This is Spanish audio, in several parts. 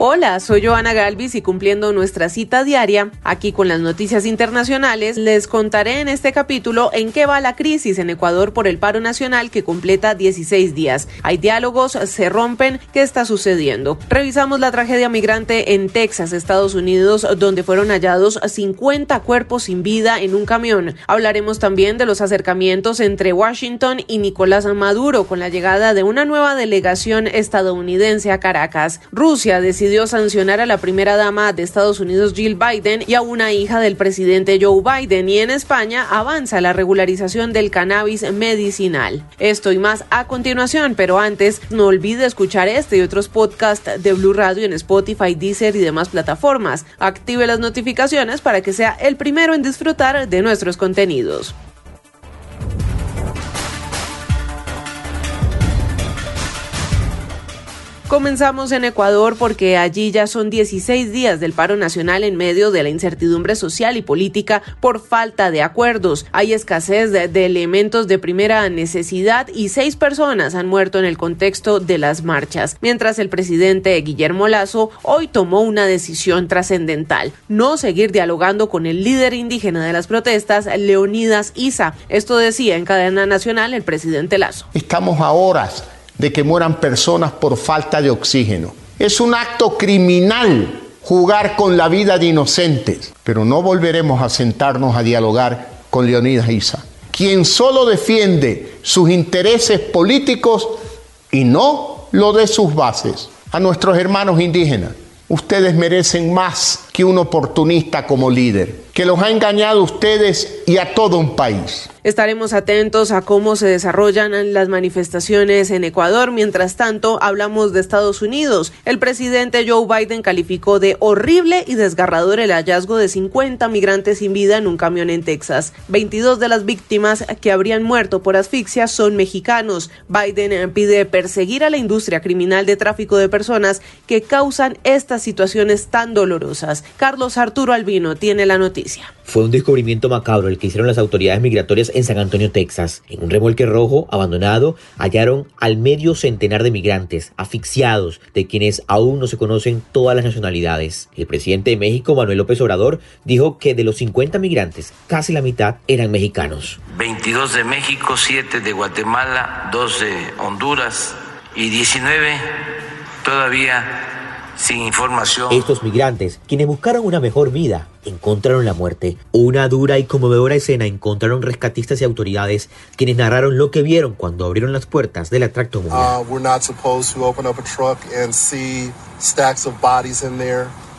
Hola, soy Joana Galvis y cumpliendo nuestra cita diaria, aquí con las noticias internacionales, les contaré en este capítulo en qué va la crisis en Ecuador por el paro nacional que completa 16 días. Hay diálogos, se rompen, ¿qué está sucediendo? Revisamos la tragedia migrante en Texas, Estados Unidos, donde fueron hallados 50 cuerpos sin vida en un camión. Hablaremos también de los acercamientos entre Washington y Nicolás Maduro con la llegada de una nueva delegación estadounidense a Caracas. Rusia decidió decidió sancionar a la primera dama de Estados Unidos Jill Biden y a una hija del presidente Joe Biden y en España avanza la regularización del cannabis medicinal. Esto y más a continuación, pero antes no olvide escuchar este y otros podcasts de Blue Radio en Spotify, Deezer y demás plataformas. Active las notificaciones para que sea el primero en disfrutar de nuestros contenidos. Comenzamos en Ecuador porque allí ya son 16 días del paro nacional en medio de la incertidumbre social y política por falta de acuerdos. Hay escasez de, elementos de primera necesidad y seis personas han muerto en el contexto de las marchas, mientras el presidente Guillermo Lazo hoy tomó una decisión trascendental, no seguir dialogando con el líder indígena de las protestas, Leonidas Isa. Esto decía en cadena nacional el presidente Lazo. Estamos a horas de que mueran personas por falta de oxígeno. Es un acto criminal jugar con la vida de inocentes, pero no volveremos a sentarnos a dialogar con Leonidas Isa, quien solo defiende sus intereses políticos y no lo de sus bases. A nuestros hermanos indígenas, ustedes merecen más que un oportunista como líder que los ha engañado a ustedes y a todo un país. Estaremos atentos a cómo se desarrollan las manifestaciones en Ecuador. Mientras tanto, hablamos de Estados Unidos. El presidente Joe Biden calificó de horrible y desgarrador el hallazgo de 50 migrantes sin vida en un camión en Texas. 22 de las víctimas que habrían muerto por asfixia son mexicanos. Biden pide perseguir a la industria criminal de tráfico de personas que causan estas situaciones tan dolorosas. Carlos Arturo Albino tiene la noticia. Fue un descubrimiento macabro el que hicieron las autoridades migratorias en San Antonio, Texas. En un remolque rojo abandonado hallaron al medio centenar de migrantes asfixiados, de quienes aún no se conocen todas las nacionalidades. El presidente de México, Manuel López Obrador, dijo que de los 50 migrantes, casi la mitad eran mexicanos. 22 de México, 7 de Guatemala, 2 de Honduras y 19 todavía sin información. Estos migrantes, quienes buscaron una mejor vida, encontraron la muerte. Una dura y conmovedora escena encontraron rescatistas y autoridades quienes narraron lo que vieron cuando abrieron las puertas del atracto uh,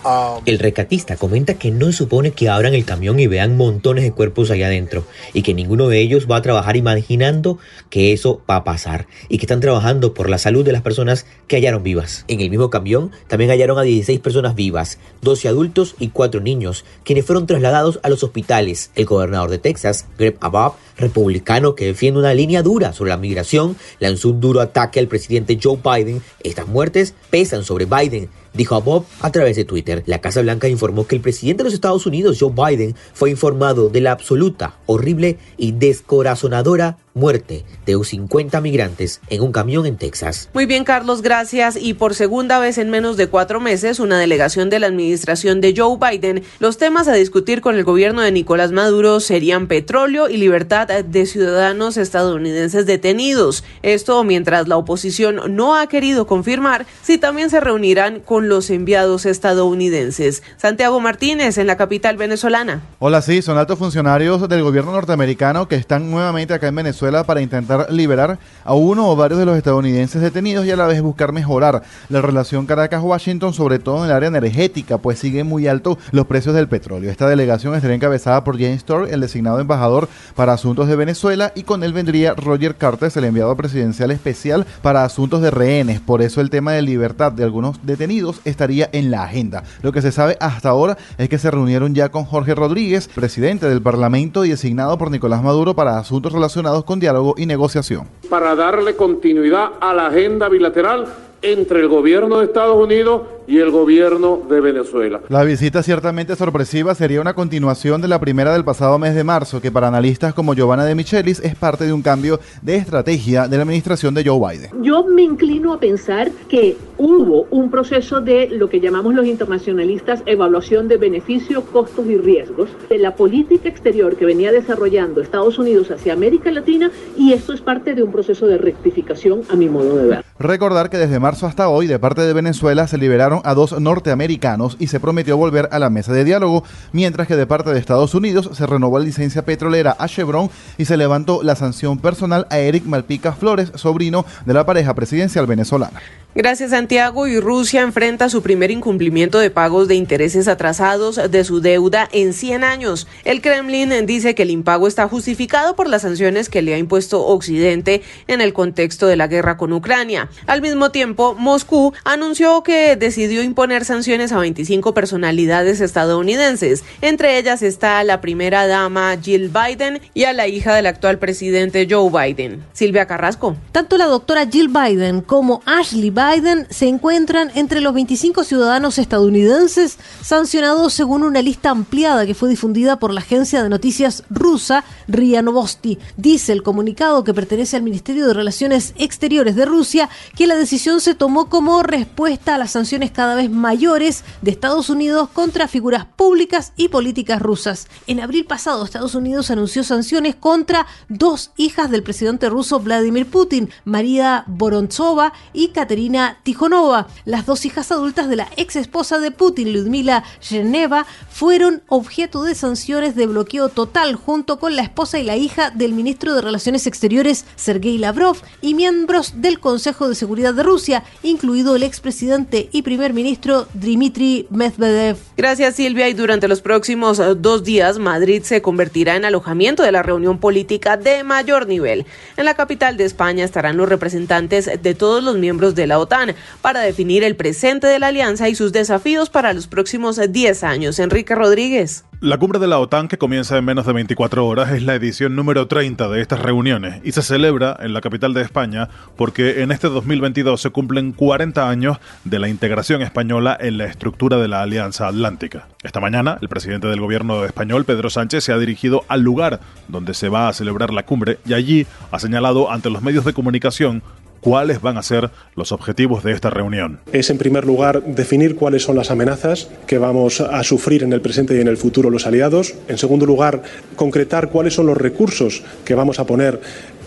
Um, el recatista comenta que no supone que abran el camión y vean montones de cuerpos allá adentro y que ninguno de ellos va a trabajar imaginando que eso va a pasar y que están trabajando por la salud de las personas que hallaron vivas. En el mismo camión también hallaron a 16 personas vivas, 12 adultos y 4 niños, quienes fueron trasladados a los hospitales. El gobernador de Texas, Greg Abbott, republicano que defiende una línea dura sobre la migración, lanzó un duro ataque al presidente Joe Biden. Estas muertes pesan sobre Biden dijo a Bob a través de Twitter. La Casa Blanca informó que el presidente de los Estados Unidos, Joe Biden, fue informado de la absoluta, horrible y descorazonadora muerte de 50 migrantes en un camión en Texas. Muy bien, Carlos, gracias. Y por segunda vez en menos de cuatro meses, una delegación de la administración de Joe Biden, los temas a discutir con el gobierno de Nicolás Maduro serían petróleo y libertad de ciudadanos estadounidenses detenidos. Esto mientras la oposición no ha querido confirmar si también se reunirán con los enviados estadounidenses. Santiago Martínez, en la capital venezolana. Hola, sí, son altos funcionarios del gobierno norteamericano que están nuevamente acá en Venezuela para intentar liberar a uno o varios de los estadounidenses detenidos y a la vez buscar mejorar la relación Caracas-Washington, sobre todo en el área energética, pues siguen muy altos los precios del petróleo. Esta delegación estaría encabezada por James Storr, el designado embajador para asuntos de Venezuela, y con él vendría Roger Cartes, el enviado presidencial especial para asuntos de rehenes. Por eso el tema de libertad de algunos detenidos estaría en la agenda. Lo que se sabe hasta ahora es que se reunieron ya con Jorge Rodríguez, presidente del Parlamento y designado por Nicolás Maduro para asuntos relacionados con diálogo y negociación. Para darle continuidad a la agenda bilateral entre el gobierno de Estados Unidos y el gobierno de Venezuela. La visita ciertamente sorpresiva sería una continuación de la primera del pasado mes de marzo, que para analistas como Giovanna de Michelis es parte de un cambio de estrategia de la administración de Joe Biden. Yo me inclino a pensar que hubo un proceso de lo que llamamos los internacionalistas evaluación de beneficios, costos y riesgos de la política exterior que venía desarrollando Estados Unidos hacia América Latina y esto es parte de un proceso de rectificación a mi modo de ver. Recordar que desde marzo hasta hoy de parte de Venezuela se liberaron a dos norteamericanos y se prometió volver a la mesa de diálogo, mientras que de parte de Estados Unidos se renovó la licencia petrolera a Chevron y se levantó la sanción personal a Eric Malpica Flores, sobrino de la pareja presidencial venezolana. Gracias Santiago y Rusia enfrenta su primer incumplimiento de pagos de intereses atrasados de su deuda en 100 años. El Kremlin dice que el impago está justificado por las sanciones que le ha impuesto Occidente en el contexto de la guerra con Ucrania. Al mismo tiempo, Moscú anunció que decidió imponer sanciones a 25 personalidades estadounidenses. Entre ellas está la primera dama Jill Biden y a la hija del actual presidente Joe Biden. Silvia Carrasco. Tanto la doctora Jill Biden como Ashley Biden se encuentran entre los 25 ciudadanos estadounidenses sancionados según una lista ampliada que fue difundida por la agencia de noticias rusa RIA Novosti. Dice el comunicado que pertenece al Ministerio de Relaciones Exteriores de Rusia que la decisión se tomó como respuesta a las sanciones cada vez mayores de Estados Unidos contra figuras públicas y políticas rusas. En abril pasado, Estados Unidos anunció sanciones contra dos hijas del presidente ruso Vladimir Putin, María Vorontsova y Katerina Tijonova. Las dos hijas adultas de la ex esposa de Putin, Ludmila Geneva, fueron objeto de sanciones de bloqueo total junto con la esposa y la hija del ministro de Relaciones Exteriores, Sergei Lavrov, y miembros del Consejo de Seguridad de Rusia, incluido el expresidente y primer ministro Dmitry Medvedev. Gracias, Silvia. Y durante los próximos eh, dos días, Madrid se convertirá en alojamiento de la reunión política de mayor nivel. En la capital de España estarán los representantes de todos los miembros de la OTAN para definir el presente de la alianza y sus desafíos para los próximos 10 años. Enrique Rodríguez. La cumbre de la OTAN, que comienza en menos de 24 horas, es la edición número 30 de estas reuniones y se celebra en la capital de España porque en este 2022 se cumplen 40 años de la integración española en la estructura de la Alianza Atlántica. Esta mañana, el presidente del gobierno español, Pedro Sánchez, se ha dirigido al lugar donde se va a celebrar la cumbre y allí ha señalado ante los medios de comunicación cuáles van a ser los objetivos de esta reunión. Es, en primer lugar, definir cuáles son las amenazas que vamos a sufrir en el presente y en el futuro los aliados. En segundo lugar, concretar cuáles son los recursos que vamos a poner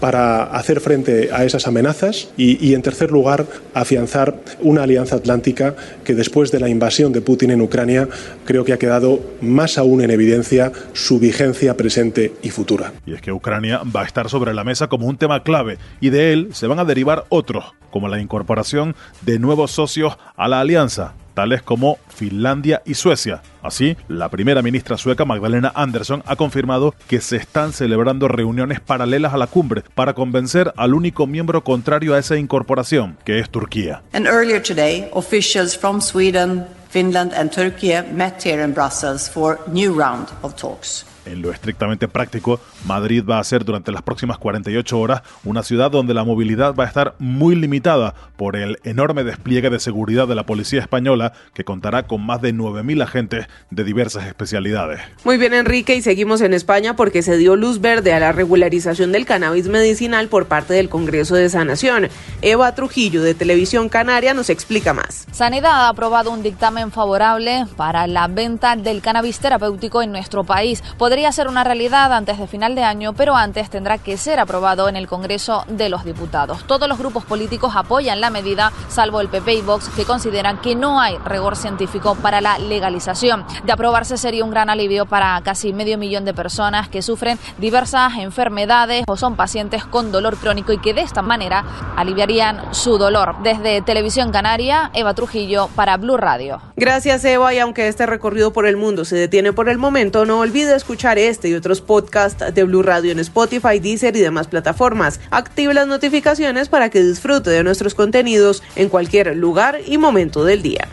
para hacer frente a esas amenazas y, en tercer lugar, afianzar una alianza atlántica que después de la invasión de Putin en Ucrania creo que ha quedado más aún en evidencia su vigencia presente y futura. Y es que Ucrania va a estar sobre la mesa como un tema clave y de él se van a derivar otros, como la incorporación de nuevos socios a la alianza, tales como Finlandia y Suecia. Así, la primera ministra sueca Magdalena Andersson ha confirmado que se están celebrando reuniones paralelas a la cumbre para convencer al único miembro contrario a esa incorporación, que es Turquía. And earlier today, officials from Sweden, Finland and Turkey met here in Brussels for new round of talks. En lo estrictamente práctico, Madrid va a ser durante las próximas 48 horas una ciudad donde la movilidad va a estar muy limitada por el enorme despliegue de seguridad de la policía española que contará con más de 9.000 agentes de diversas especialidades. Muy bien, Enrique, y seguimos en España porque se dio luz verde a la regularización del cannabis medicinal por parte del Congreso de Sanación. Eva Trujillo de Televisión Canaria nos explica más. Sanidad ha aprobado un dictamen favorable para la venta del cannabis terapéutico en nuestro país podría ser una realidad antes de final de año, pero antes tendrá que ser aprobado en el Congreso de los Diputados. Todos los grupos políticos apoyan la medida, salvo el PP y Vox, que consideran que no hay rigor científico para la legalización. De aprobarse sería un gran alivio para casi medio millón de personas que sufren diversas enfermedades o son pacientes con dolor crónico y que de esta manera aliviarían su dolor. Desde Televisión Canaria, Eva Trujillo para Blue Radio. Gracias, Eva, y aunque este recorrido por el mundo se detiene por el momento, no olvide este y otros podcasts de Blue Radio en Spotify, Deezer y demás plataformas. Active las notificaciones para que disfrute de nuestros contenidos en cualquier lugar y momento del día.